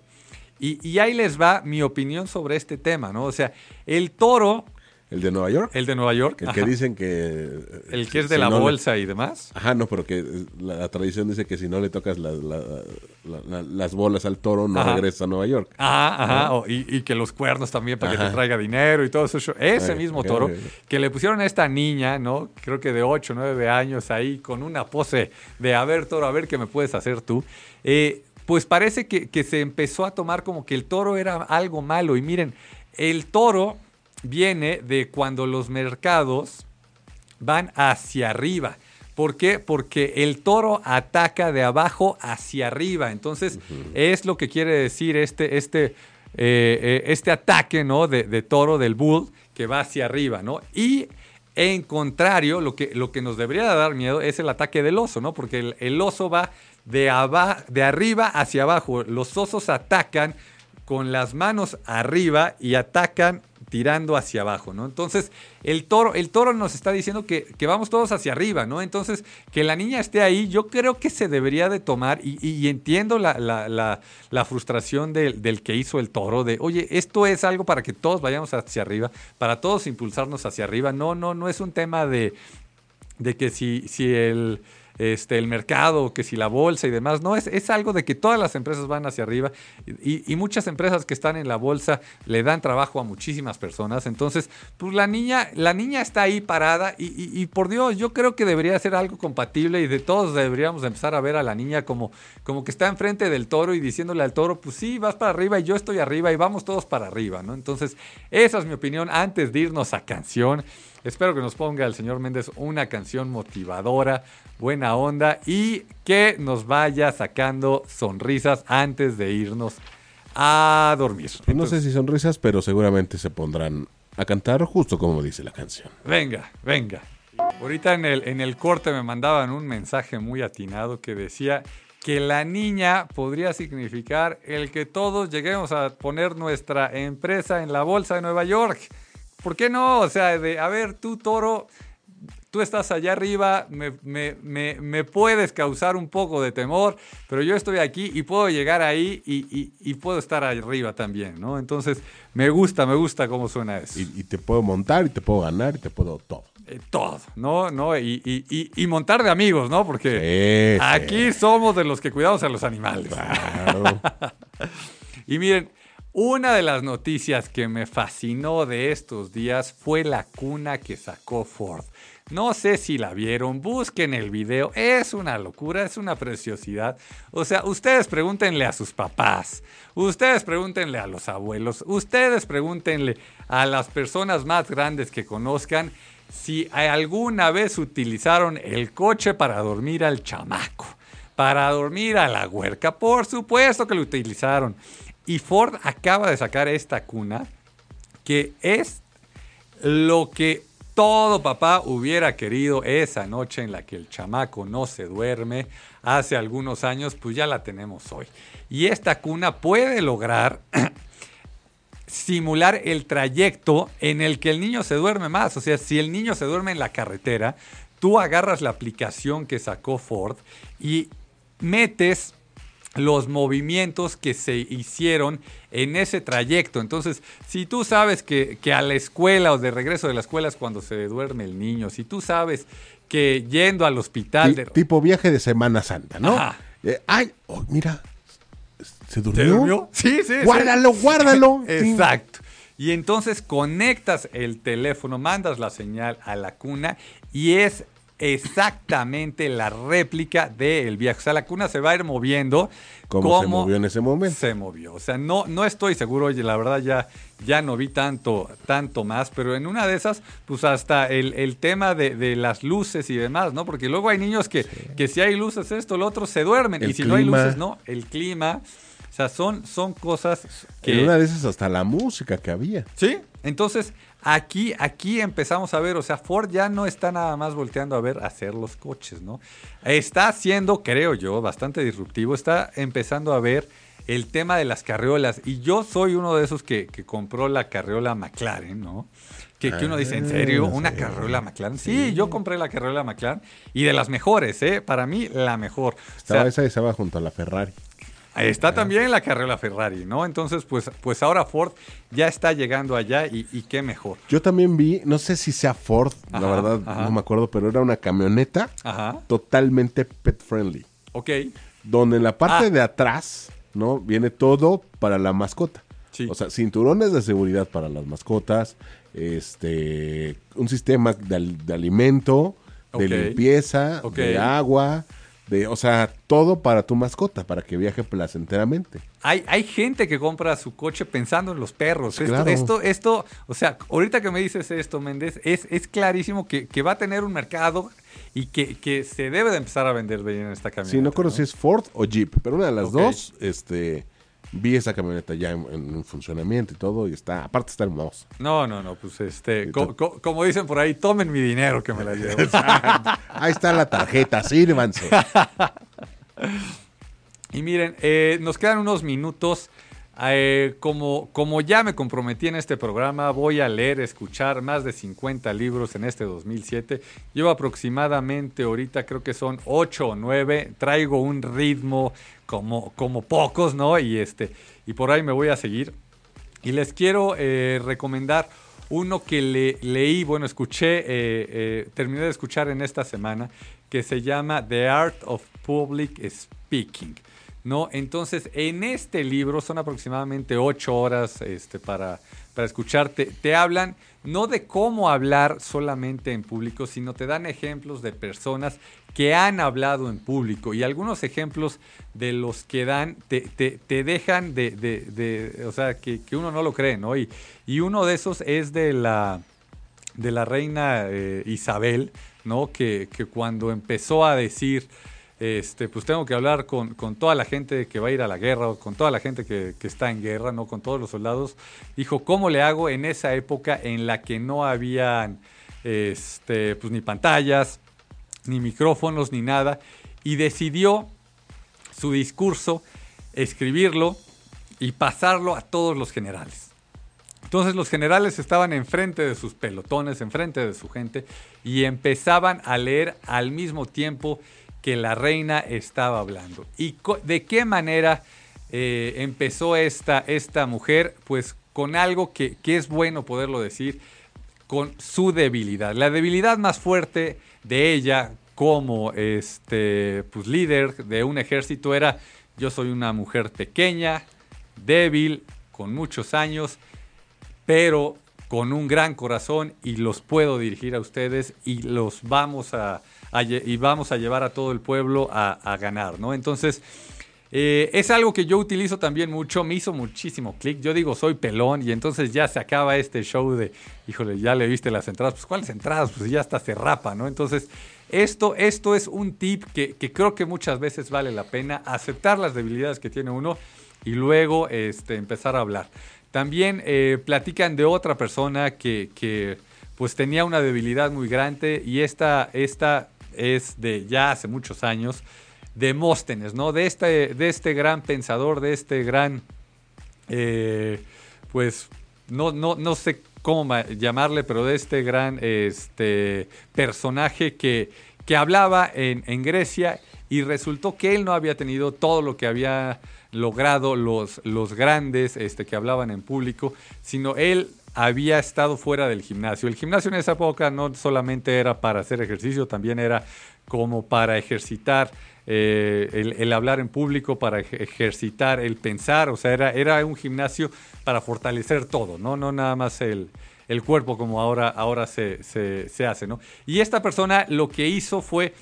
Y, y ahí les va mi opinión sobre este tema, ¿no? O sea, el toro ¿El de Nueva York? El de Nueva York. El que dicen que... El que es de la bolsa y demás. Ajá, no, pero que la, tradición dice que si no le tocas las bolas al toro, no regresa a Nueva York. Ajá, ajá. y, que los cuernos también para que te traiga dinero y todo eso. Ese mismo toro que le pusieron a esta niña, ¿no? Creo que de 8, 9 años ahí con una pose de, a ver, toro, a ver qué me puedes hacer tú. Eh, pues parece que, que se empezó a tomar como que el toro era algo malo. Y miren, el toro viene de cuando los mercados van hacia arriba. ¿Por qué? Porque el toro ataca de abajo hacia arriba. Entonces, es lo que quiere decir este, este, eh, eh, este ataque ¿no? De, toro del bull que va hacia arriba. ¿no? Y En contrario, lo que, lo que nos debería dar miedo es el ataque del oso, ¿no? Porque el, el oso va de, de arriba hacia abajo. Los osos atacan con las manos arriba y atacan tirando hacia abajo, ¿no? Entonces, el toro, el toro nos está diciendo que, vamos todos hacia arriba, ¿no? Entonces, que la niña esté ahí, yo creo que se debería de tomar, y, entiendo la, frustración del, del, que hizo el toro, de, oye, esto es algo para que todos vayamos hacia arriba, para todos impulsarnos hacia arriba. No, no, no es un tema de, de que si, si el este, el mercado, que si la bolsa y demás. No, es, es algo de que todas las empresas van hacia arriba y, muchas empresas que están en la bolsa le dan trabajo a muchísimas personas. Entonces, pues la niña, la niña está ahí parada y, por Dios, yo creo que debería ser algo compatible y de todos deberíamos empezar a ver a la niña como, como que está enfrente del toro y diciéndole al toro, pues sí, vas para arriba y yo estoy arriba y vamos todos para arriba, ¿no? Entonces, esa es mi opinión antes de irnos a canción. Espero que nos ponga el señor Méndez una canción motivadora, buena onda y que nos vaya sacando sonrisas antes de irnos a dormir. no sé si sonrisas, pero seguramente se pondrán a cantar justo como dice la canción. Venga, venga. Ahorita en el, en el corte me mandaban un mensaje muy atinado que decía que la niña podría significar el que todos lleguemos a poner nuestra empresa en la bolsa de Nueva York. ¿Por qué no? O sea, de, a ver, tú, toro, tú estás allá arriba, me, puedes causar un poco de temor, pero yo estoy aquí y puedo llegar ahí y, puedo estar arriba también, ¿no? Entonces, me gusta, me gusta cómo suena eso. Y, te puedo montar y te puedo ganar y te puedo todo. Eh, todo, ¿no? ¿no? Y, montar de amigos, ¿no? Porque aquí somos de los que cuidamos a los animales. Claro. y miren, una de las noticias que me fascinó de estos días fue la cuna que sacó Ford. No sé si la vieron, busquen el video, es una locura, es una preciosidad. O sea, ustedes pregúntenle a sus papás, ustedes pregúntenle a los abuelos, ustedes pregúntenle a las personas más grandes que conozcan si alguna vez utilizaron el coche para dormir al chamaco, para dormir a la huerca. Por supuesto que lo utilizaron. Y Ford acaba de sacar esta cuna que es lo que todo papá hubiera querido esa noche en la que el chamaco no se duerme hace algunos años, pues ya la tenemos hoy. Y esta cuna puede lograr simular el trayecto en el que el niño se duerme más. O sea, si el niño se duerme en la carretera, tú agarras la aplicación que sacó Ford y metes los movimientos que se hicieron en ese trayecto. Entonces, si tú sabes que, a la escuela o de regreso de la escuela es cuando se duerme el niño, si tú sabes que yendo al hospital... Tipo viaje de Semana Santa, ¿no? Eh, ay, oh, mira, ¿se durmió? Sí, sí. Guárdalo, guárdalo. Exacto. Y entonces conectas el teléfono, mandas la señal a la cuna y es exactamente la réplica del viaje. O sea, la cuna se va a ir moviendo. ¿Cómo se movió en ese momento? Se movió. O sea, no, no estoy seguro, oye, la verdad ya, ya no vi tanto, tanto más, pero en una de esas, pues hasta el, tema de, las luces y demás, ¿no? Porque luego hay niños que, que si hay luces esto, lo otro, se duermen. y si no hay luces, no. El clima. O sea, son, son cosas que... En una de esas hasta la música que había. Sí, entonces Aquí, aquí empezamos a ver, o sea, Ford ya no está nada más volteando a ver hacer los coches, ¿no? Está haciendo, creo yo, bastante disruptivo, está empezando a ver el tema de las carriolas. Y yo soy uno de esos que, compró la carriola McLaren, ¿no? Que, uno dice, ¿en serio? Ah, ¿Una carriola McLaren? Sí, yo compré la carriola McLaren y de las mejores, ¿eh? Para mí, la mejor. Estaba esa estaba junto a la Ferrari. Está también la carrera Ferrari, ¿no? Entonces, pues, pues ahora Ford ya está llegando allá y, qué mejor. Yo también vi, no sé si sea Ford, la verdad no me acuerdo, pero era una camioneta totalmente pet friendly. Ok. Donde en la parte ah. de atrás, ¿no? Viene todo para la mascota. Sí. O sea, cinturones de seguridad para las mascotas, este, un sistema de, alimento, de limpieza, de agua, o sea, todo para tu mascota, para que viaje placenteramente. Hay, hay gente que compra su coche pensando en los perros. Esto, esto, esto, o sea, ahorita que me dices esto, Méndez, es, es clarísimo que, va a tener un mercado y que, se debe de empezar a vender bien en esta camioneta. Sí, no recuerdo si es Ford o Jeep, pero una de las dos, este, Vi esa camioneta ya en, funcionamiento y todo, y está, aparte está hermosa. No, no, no, pues este, como dicen por ahí, tomen mi dinero que me la llevo. ahí está la tarjeta, sírvanse. y miren, eh, nos quedan unos minutos. Eh, como, como ya me comprometí en este programa, voy a leer, escuchar más de 50 libros en este 2007. Llevo aproximadamente, ahorita creo que son 8 o 9. Traigo un ritmo como, como pocos, ¿no? Y, este, y por ahí me voy a seguir. Y les quiero eh, recomendar uno que le, leí, bueno, escuché, eh, terminé de escuchar en esta semana, que se llama The Art of Public Speaking. ¿no? Entonces, en este libro son aproximadamente ocho horas este, para, para escucharte. Te hablan no de cómo hablar solamente en público, sino te dan ejemplos de personas que han hablado en público y algunos ejemplos de los que dan te, te, dejan de, de, o sea, que, uno no lo cree, ¿no? Y, y, uno de esos es de la, de la reina eh, Isabel, ¿no? Que, que cuando empezó a decir este, pues tengo que hablar con, toda la gente que va a ir a la guerra, o con toda la gente que, está en guerra, ¿no? Con todos los soldados. Dijo, ¿cómo le hago en esa época en la que no habían este, pues, ni pantallas, ni micrófonos, ni nada? Y decidió su discurso, escribirlo y pasarlo a todos los generales. Entonces los generales estaban enfrente de sus pelotones, enfrente de su gente, y empezaban a leer al mismo tiempo que la reina estaba hablando. ¿Y de qué manera eh, empezó esta, esta mujer? Pues con algo que, es bueno poderlo decir, con su debilidad. La debilidad más fuerte de ella como este, pues, líder de un ejército era, yo soy una mujer pequeña, débil, con muchos años, pero con un gran corazón y los puedo dirigir a ustedes y los vamos a, y vamos a llevar a todo el pueblo a, ganar, ¿no? Entonces, eh, es algo que yo utilizo también mucho, me hizo muchísimo clic. Yo digo, soy pelón y entonces ya se acaba este show de, híjole, ya le viste las entradas. Pues, ¿cuáles entradas? Pues ya hasta se rapa, ¿no? Entonces, esto, esto es un tip que, creo que muchas veces vale la pena aceptar las debilidades que tiene uno y luego este, empezar a hablar. También eh, platican de otra persona que, que, pues tenía una debilidad muy grande y esta, esta es de ya hace muchos años, Demóstenes, ¿no? De este, de este gran pensador, de este gran, eh, pues, no, no, no sé cómo llamarle, pero de este gran este, personaje que, que hablaba en, en, Grecia y resultó que él no había tenido todo lo que había logrado los, los grandes este, que hablaban en público, sino él había estado fuera del gimnasio. El gimnasio en esa época no solamente era para hacer ejercicio, también era como para ejercitar eh, el, hablar en público, para ejercitar el pensar, o sea, era, era un gimnasio para fortalecer todo, no, no nada más el, el cuerpo como ahora, ahora se, se, se hace, ¿no? Y esta persona lo que hizo fue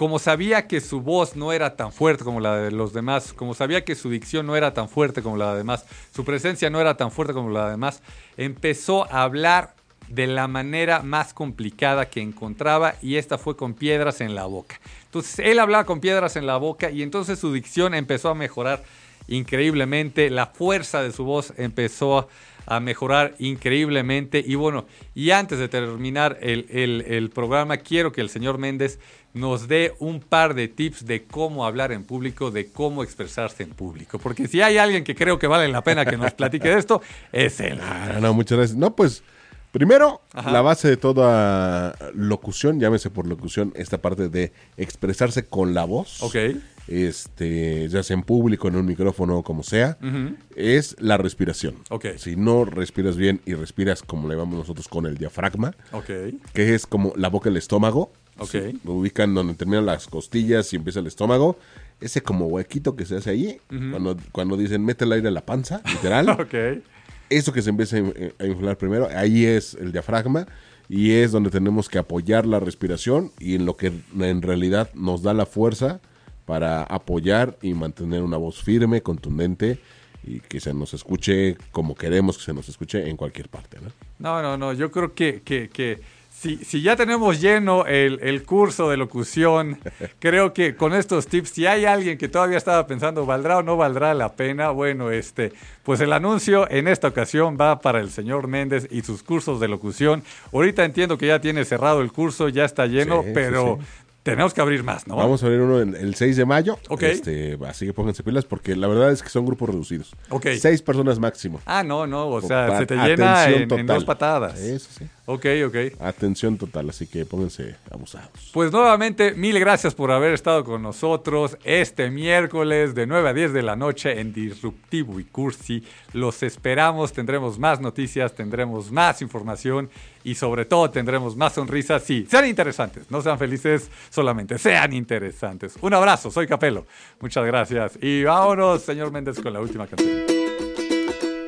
como sabía que su voz no era tan fuerte como la de los demás, como sabía que su dicción no era tan fuerte como la de demás, su presencia no era tan fuerte como la de demás, empezó a hablar de la manera más complicada que encontraba y esta fue con piedras en la boca. Entonces él hablaba con piedras en la boca y entonces su dicción empezó a mejorar increíblemente, la fuerza de su voz empezó a mejorar increíblemente y bueno, y antes de terminar el, el programa quiero que el señor Méndez nos dé un par de tips de cómo hablar en público, de cómo expresarse en público. Porque si hay alguien que creo que vale la pena que nos platique de esto, es él. No, no, muchas gracias. No, pues primero, la base de toda locución, llámese por locución, esta parte de expresarse con la voz. Ok. Este, ya sea en público, en un micrófono, como sea, es la respiración. Ok. Si no respiras bien y respiras como le llamamos nosotros con el diafragma, okay. que es como la boca y el estómago, Okay. lo ubican donde terminan las costillas y empieza el estómago. Ese como huequito que se hace ahí, cuando, cuando dicen mete el aire a la panza, literal. okay. Eso que se empieza a inflar primero, ahí es el diafragma y es donde tenemos que apoyar la respiración y en lo que en realidad nos da la fuerza para apoyar y mantener una voz firme, contundente y que se nos escuche como queremos que se nos escuche en cualquier parte. No, no, no, no. yo creo que, que, que si, si ya tenemos lleno el, curso de locución, creo que con estos tips, si hay alguien que todavía estaba pensando, ¿valdrá o no valdrá la pena? Bueno, este, pues el anuncio en esta ocasión va para el señor Méndez y sus cursos de locución. Ahorita entiendo que ya tiene cerrado el curso, ya está lleno, pero tenemos que abrir más, ¿no? Vamos a abrir uno el 6 de mayo. Ok. Este, así que pónganse pilas porque la verdad es que son grupos reducidos. Ok. Seis personas máximo. Ah, no, no. O sea, se te llena en, dos patadas. Eso sí. Ok, ok. Atención total, así que pónganse abusados. Pues nuevamente, mil gracias por haber estado con nosotros este miércoles de 9 a 10 de la noche en Disruptivo y Cursi. Los esperamos, tendremos más noticias, tendremos más información y sobre todo tendremos más sonrisas. Sí, sean interesantes, no sean felices solamente, sean interesantes. Un abrazo, soy Capelo. Muchas gracias y vámonos, señor Méndez, con la última canción.